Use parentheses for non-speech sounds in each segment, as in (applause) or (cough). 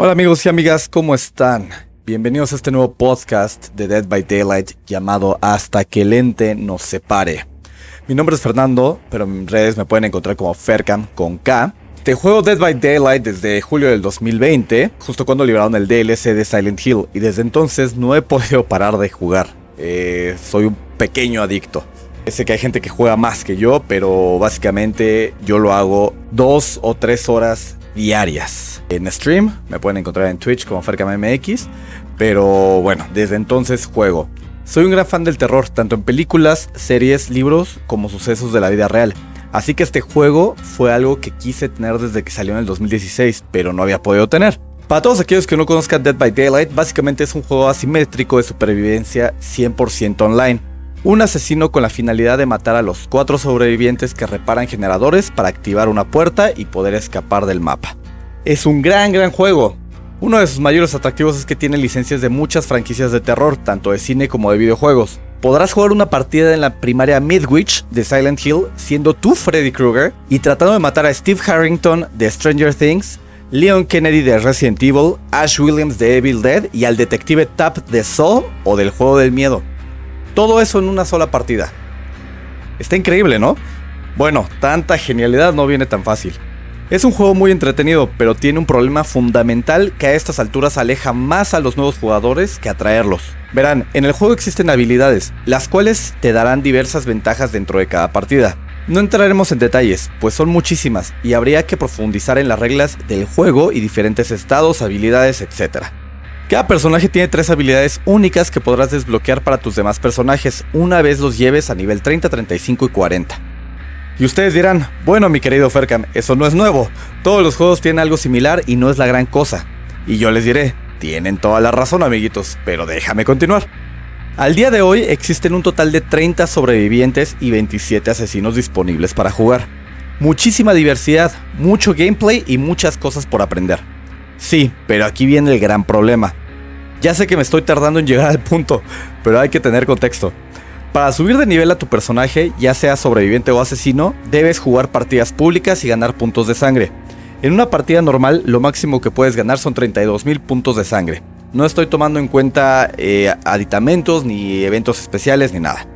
Hola amigos y amigas, ¿cómo están? Bienvenidos a este nuevo podcast de Dead by Daylight llamado Hasta que el ente nos separe. Mi nombre es Fernando, pero en redes me pueden encontrar como Fercam con K. Te juego Dead by Daylight desde julio del 2020, justo cuando liberaron el DLC de Silent Hill, y desde entonces no he (laughs) podido parar de jugar. Eh, soy un pequeño adicto. Sé que hay gente que juega más que yo, pero básicamente yo lo hago dos o tres horas diarias. En stream me pueden encontrar en Twitch como FercamMX, pero bueno, desde entonces juego. Soy un gran fan del terror, tanto en películas, series, libros, como sucesos de la vida real. Así que este juego fue algo que quise tener desde que salió en el 2016, pero no había podido tener. Para todos aquellos que no conozcan Dead by Daylight, básicamente es un juego asimétrico de supervivencia 100% online. Un asesino con la finalidad de matar a los cuatro sobrevivientes que reparan generadores para activar una puerta y poder escapar del mapa. Es un gran, gran juego. Uno de sus mayores atractivos es que tiene licencias de muchas franquicias de terror, tanto de cine como de videojuegos. Podrás jugar una partida en la primaria Midwich de Silent Hill siendo tú Freddy Krueger y tratando de matar a Steve Harrington de Stranger Things, Leon Kennedy de Resident Evil, Ash Williams de Evil Dead y al detective Tap de Saw o del juego del miedo. Todo eso en una sola partida. Está increíble, ¿no? Bueno, tanta genialidad no viene tan fácil. Es un juego muy entretenido, pero tiene un problema fundamental que a estas alturas aleja más a los nuevos jugadores que atraerlos. Verán, en el juego existen habilidades, las cuales te darán diversas ventajas dentro de cada partida. No entraremos en detalles, pues son muchísimas y habría que profundizar en las reglas del juego y diferentes estados, habilidades, etc. Cada personaje tiene tres habilidades únicas que podrás desbloquear para tus demás personajes una vez los lleves a nivel 30, 35 y 40. Y ustedes dirán, bueno mi querido Fercam, eso no es nuevo, todos los juegos tienen algo similar y no es la gran cosa. Y yo les diré, tienen toda la razón amiguitos, pero déjame continuar. Al día de hoy existen un total de 30 sobrevivientes y 27 asesinos disponibles para jugar. Muchísima diversidad, mucho gameplay y muchas cosas por aprender. Sí, pero aquí viene el gran problema. Ya sé que me estoy tardando en llegar al punto, pero hay que tener contexto. Para subir de nivel a tu personaje, ya sea sobreviviente o asesino, debes jugar partidas públicas y ganar puntos de sangre. En una partida normal, lo máximo que puedes ganar son 32.000 puntos de sangre. No estoy tomando en cuenta eh, aditamentos, ni eventos especiales, ni nada.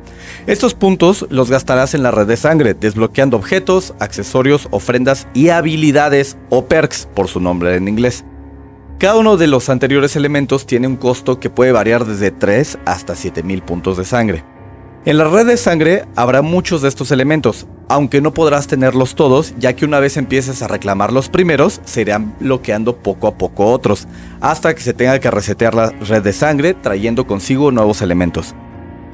Estos puntos los gastarás en la red de sangre, desbloqueando objetos, accesorios, ofrendas y habilidades o perks por su nombre en inglés. Cada uno de los anteriores elementos tiene un costo que puede variar desde 3 hasta 7000 puntos de sangre. En la red de sangre habrá muchos de estos elementos, aunque no podrás tenerlos todos, ya que una vez empieces a reclamar los primeros, se irán bloqueando poco a poco otros, hasta que se tenga que resetear la red de sangre trayendo consigo nuevos elementos.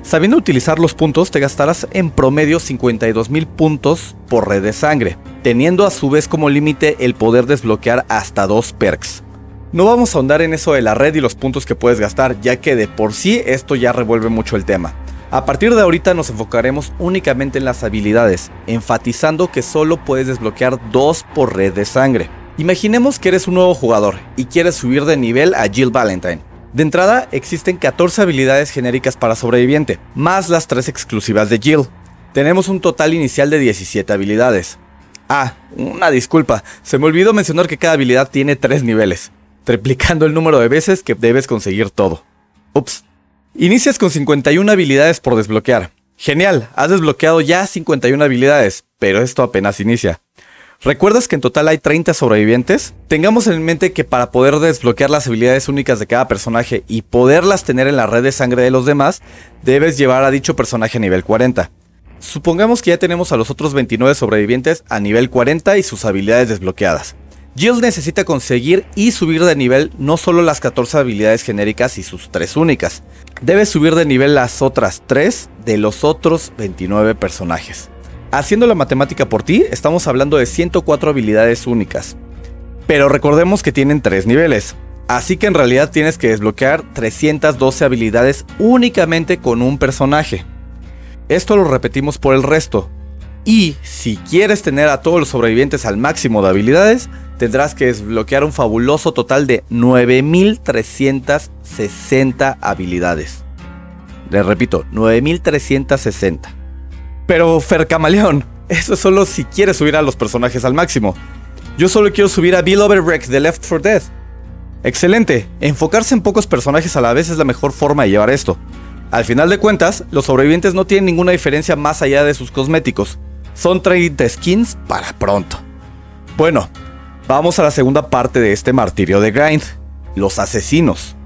Sabiendo utilizar los puntos, te gastarás en promedio 52.000 puntos por red de sangre, teniendo a su vez como límite el poder desbloquear hasta dos perks. No vamos a ahondar en eso de la red y los puntos que puedes gastar, ya que de por sí esto ya revuelve mucho el tema. A partir de ahorita nos enfocaremos únicamente en las habilidades, enfatizando que solo puedes desbloquear dos por red de sangre. Imaginemos que eres un nuevo jugador y quieres subir de nivel a Jill Valentine. De entrada existen 14 habilidades genéricas para sobreviviente, más las 3 exclusivas de Jill. Tenemos un total inicial de 17 habilidades. Ah, una disculpa, se me olvidó mencionar que cada habilidad tiene 3 niveles triplicando el número de veces que debes conseguir todo. Ups. Inicias con 51 habilidades por desbloquear. Genial, has desbloqueado ya 51 habilidades, pero esto apenas inicia. ¿Recuerdas que en total hay 30 sobrevivientes? Tengamos en mente que para poder desbloquear las habilidades únicas de cada personaje y poderlas tener en la red de sangre de los demás, debes llevar a dicho personaje a nivel 40. Supongamos que ya tenemos a los otros 29 sobrevivientes a nivel 40 y sus habilidades desbloqueadas. Jill necesita conseguir y subir de nivel no solo las 14 habilidades genéricas y sus 3 únicas, debe subir de nivel las otras 3 de los otros 29 personajes. Haciendo la matemática por ti, estamos hablando de 104 habilidades únicas. Pero recordemos que tienen 3 niveles, así que en realidad tienes que desbloquear 312 habilidades únicamente con un personaje. Esto lo repetimos por el resto. Y si quieres tener a todos los sobrevivientes al máximo de habilidades, tendrás que desbloquear un fabuloso total de 9360 habilidades. Les repito, 9360. Pero Fer Camaleón, eso es solo si quieres subir a los personajes al máximo. Yo solo quiero subir a Bill Overbreak de Left 4 Dead. Excelente, enfocarse en pocos personajes a la vez es la mejor forma de llevar esto. Al final de cuentas, los sobrevivientes no tienen ninguna diferencia más allá de sus cosméticos. Son 30 skins para pronto. Bueno, vamos a la segunda parte de este martirio de Grind, los asesinos.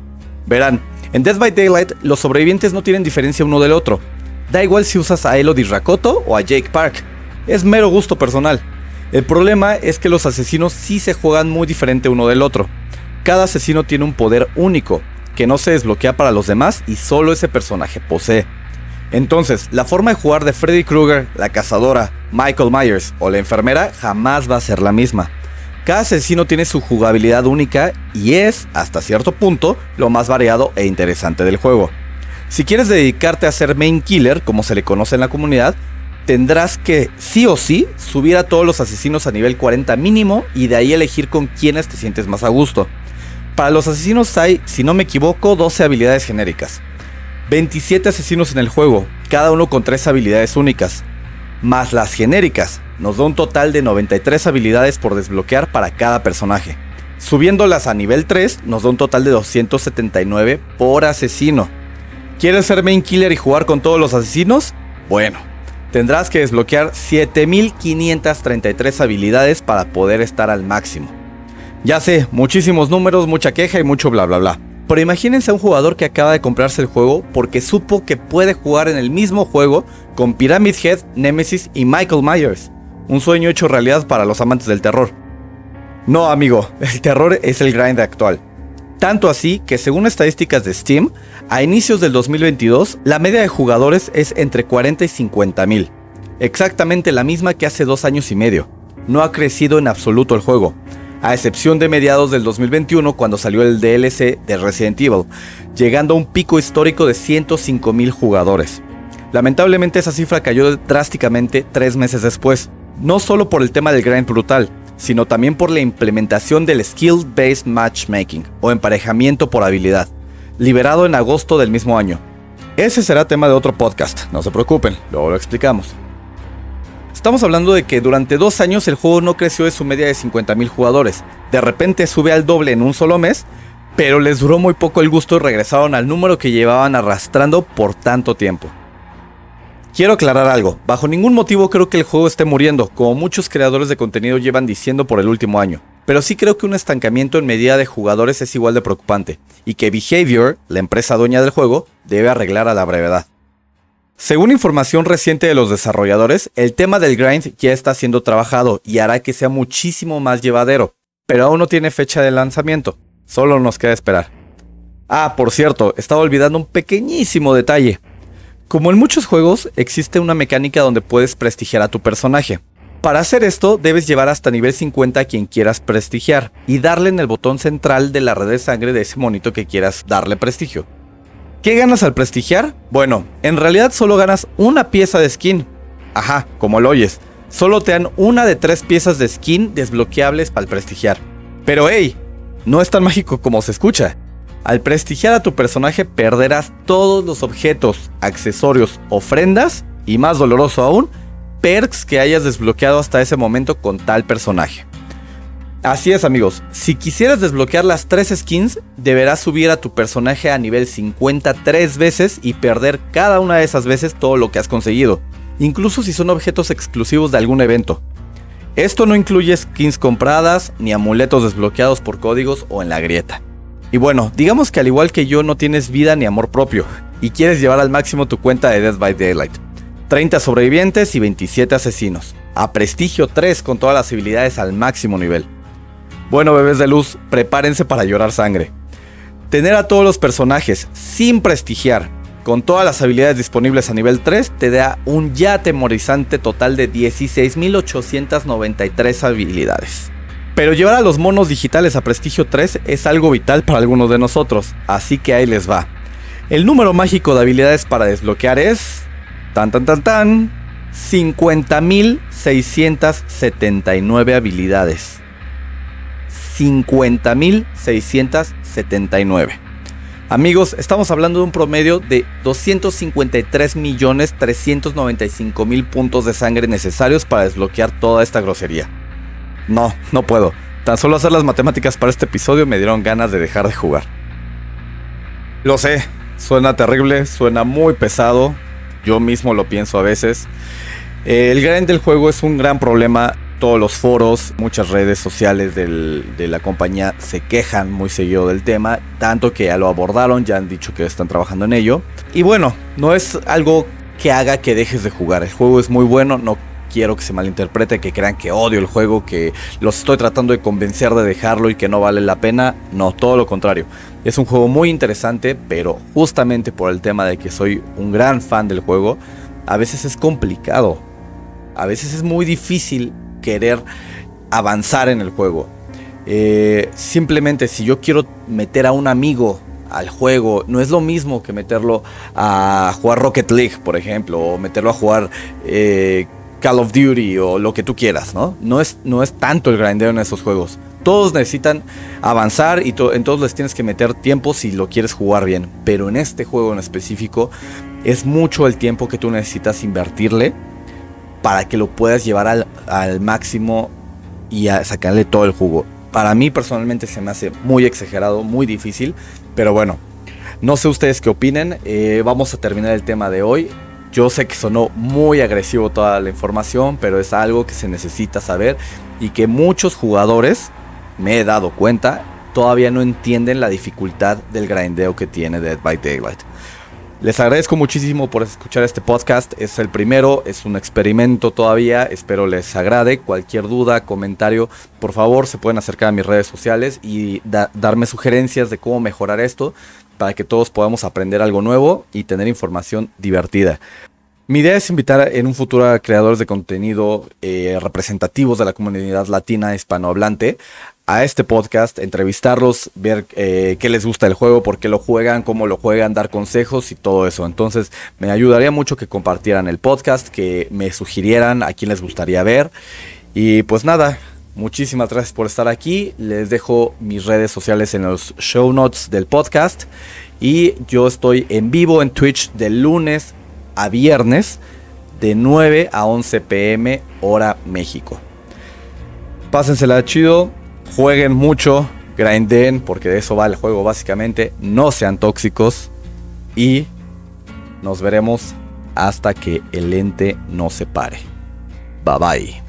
Verán, en Death by Daylight los sobrevivientes no tienen diferencia uno del otro. Da igual si usas a Elodie Rakoto o a Jake Park, es mero gusto personal. El problema es que los asesinos sí se juegan muy diferente uno del otro. Cada asesino tiene un poder único, que no se desbloquea para los demás y solo ese personaje posee. Entonces, la forma de jugar de Freddy Krueger, la cazadora, Michael Myers o la enfermera jamás va a ser la misma. Cada asesino tiene su jugabilidad única y es, hasta cierto punto, lo más variado e interesante del juego. Si quieres dedicarte a ser main killer, como se le conoce en la comunidad, tendrás que sí o sí subir a todos los asesinos a nivel 40 mínimo y de ahí elegir con quienes te sientes más a gusto. Para los asesinos hay, si no me equivoco, 12 habilidades genéricas. 27 asesinos en el juego, cada uno con 3 habilidades únicas más las genéricas. Nos da un total de 93 habilidades por desbloquear para cada personaje. Subiéndolas a nivel 3 nos da un total de 279 por asesino. ¿Quieres ser main killer y jugar con todos los asesinos? Bueno, tendrás que desbloquear 7533 habilidades para poder estar al máximo. Ya sé, muchísimos números, mucha queja y mucho bla bla bla. Pero imagínense a un jugador que acaba de comprarse el juego porque supo que puede jugar en el mismo juego con Pyramid Head, Nemesis y Michael Myers. Un sueño hecho realidad para los amantes del terror. No, amigo, (laughs) el terror es el grind actual. Tanto así que según estadísticas de Steam, a inicios del 2022, la media de jugadores es entre 40 y 50 mil. Exactamente la misma que hace dos años y medio. No ha crecido en absoluto el juego a excepción de mediados del 2021 cuando salió el DLC de Resident Evil, llegando a un pico histórico de 105 mil jugadores. Lamentablemente esa cifra cayó drásticamente tres meses después, no solo por el tema del grind brutal, sino también por la implementación del Skill Based Matchmaking o emparejamiento por habilidad, liberado en agosto del mismo año. Ese será tema de otro podcast, no se preocupen, luego lo explicamos. Estamos hablando de que durante dos años el juego no creció de su media de 50.000 jugadores. De repente sube al doble en un solo mes, pero les duró muy poco el gusto y regresaron al número que llevaban arrastrando por tanto tiempo. Quiero aclarar algo, bajo ningún motivo creo que el juego esté muriendo, como muchos creadores de contenido llevan diciendo por el último año, pero sí creo que un estancamiento en medida de jugadores es igual de preocupante, y que Behavior, la empresa dueña del juego, debe arreglar a la brevedad. Según información reciente de los desarrolladores, el tema del grind ya está siendo trabajado y hará que sea muchísimo más llevadero, pero aún no tiene fecha de lanzamiento, solo nos queda esperar. Ah, por cierto, estaba olvidando un pequeñísimo detalle. Como en muchos juegos, existe una mecánica donde puedes prestigiar a tu personaje. Para hacer esto, debes llevar hasta nivel 50 a quien quieras prestigiar y darle en el botón central de la red de sangre de ese monito que quieras darle prestigio. ¿Qué ganas al prestigiar? Bueno, en realidad solo ganas una pieza de skin. Ajá, como lo oyes. Solo te dan una de tres piezas de skin desbloqueables para el prestigiar. Pero hey, no es tan mágico como se escucha. Al prestigiar a tu personaje perderás todos los objetos, accesorios, ofrendas y más doloroso aún, perks que hayas desbloqueado hasta ese momento con tal personaje. Así es amigos, si quisieras desbloquear las tres skins, deberás subir a tu personaje a nivel 50 tres veces y perder cada una de esas veces todo lo que has conseguido, incluso si son objetos exclusivos de algún evento. Esto no incluye skins compradas ni amuletos desbloqueados por códigos o en la grieta. Y bueno, digamos que al igual que yo no tienes vida ni amor propio y quieres llevar al máximo tu cuenta de Death by Daylight. 30 sobrevivientes y 27 asesinos. A prestigio 3 con todas las habilidades al máximo nivel. Bueno, bebés de luz, prepárense para llorar sangre. Tener a todos los personajes sin prestigiar, con todas las habilidades disponibles a nivel 3, te da un ya atemorizante total de 16.893 habilidades. Pero llevar a los monos digitales a prestigio 3 es algo vital para algunos de nosotros, así que ahí les va. El número mágico de habilidades para desbloquear es... Tan tan tan tan... 50.679 habilidades. 50.679. Amigos, estamos hablando de un promedio de 253.395.000 puntos de sangre necesarios para desbloquear toda esta grosería. No, no puedo. Tan solo hacer las matemáticas para este episodio me dieron ganas de dejar de jugar. Lo sé, suena terrible, suena muy pesado. Yo mismo lo pienso a veces. El grind del juego es un gran problema. Todos los foros, muchas redes sociales de la compañía se quejan muy seguido del tema, tanto que ya lo abordaron, ya han dicho que están trabajando en ello. Y bueno, no es algo que haga que dejes de jugar. El juego es muy bueno, no quiero que se malinterprete, que crean que odio el juego, que los estoy tratando de convencer de dejarlo y que no vale la pena. No, todo lo contrario. Es un juego muy interesante, pero justamente por el tema de que soy un gran fan del juego, a veces es complicado. A veces es muy difícil querer avanzar en el juego. Eh, simplemente si yo quiero meter a un amigo al juego. No es lo mismo que meterlo a jugar Rocket League, por ejemplo, o meterlo a jugar eh, Call of Duty o lo que tú quieras, ¿no? No es, no es tanto el grindeo en esos juegos. Todos necesitan avanzar y en todos les tienes que meter tiempo si lo quieres jugar bien. Pero en este juego en específico es mucho el tiempo que tú necesitas invertirle para que lo puedas llevar al, máximo y a sacarle todo el jugo. Para mí personalmente se me hace muy exagerado, muy difícil. Pero bueno, no sé ustedes qué opinen. Eh, vamos a terminar el tema de hoy. Yo sé que sonó muy agresivo toda la información, pero es algo que se necesita saber y que muchos jugadores, me he dado cuenta, todavía no entienden la dificultad del grindeo que tiene Dead by Daylight. Les agradezco muchísimo por escuchar este podcast. Es el primero, es un experimento todavía. Espero les agrade. Cualquier duda, comentario, por favor, se pueden acercar a mis redes sociales y darme sugerencias de cómo mejorar esto para que todos podamos aprender algo nuevo y tener información divertida. Mi idea es invitar en un futuro a creadores de contenido eh, representativos de la comunidad latina hispanohablante a este podcast, entrevistarlos, ver eh, qué les gusta el juego, por qué lo juegan, cómo lo juegan, dar consejos y todo eso. Entonces me ayudaría mucho que compartieran el podcast, que me sugirieran a quién les gustaría ver. Y pues nada, muchísimas gracias por estar aquí. Les dejo mis redes sociales en los show notes del podcast. Y yo estoy en vivo en Twitch de lunes a viernes de 9 a 11 pm hora México. Pásensela chido jueguen mucho, grinden, porque de eso va el juego básicamente, no sean tóxicos y nos veremos hasta que el ente no se pare. Bye bye.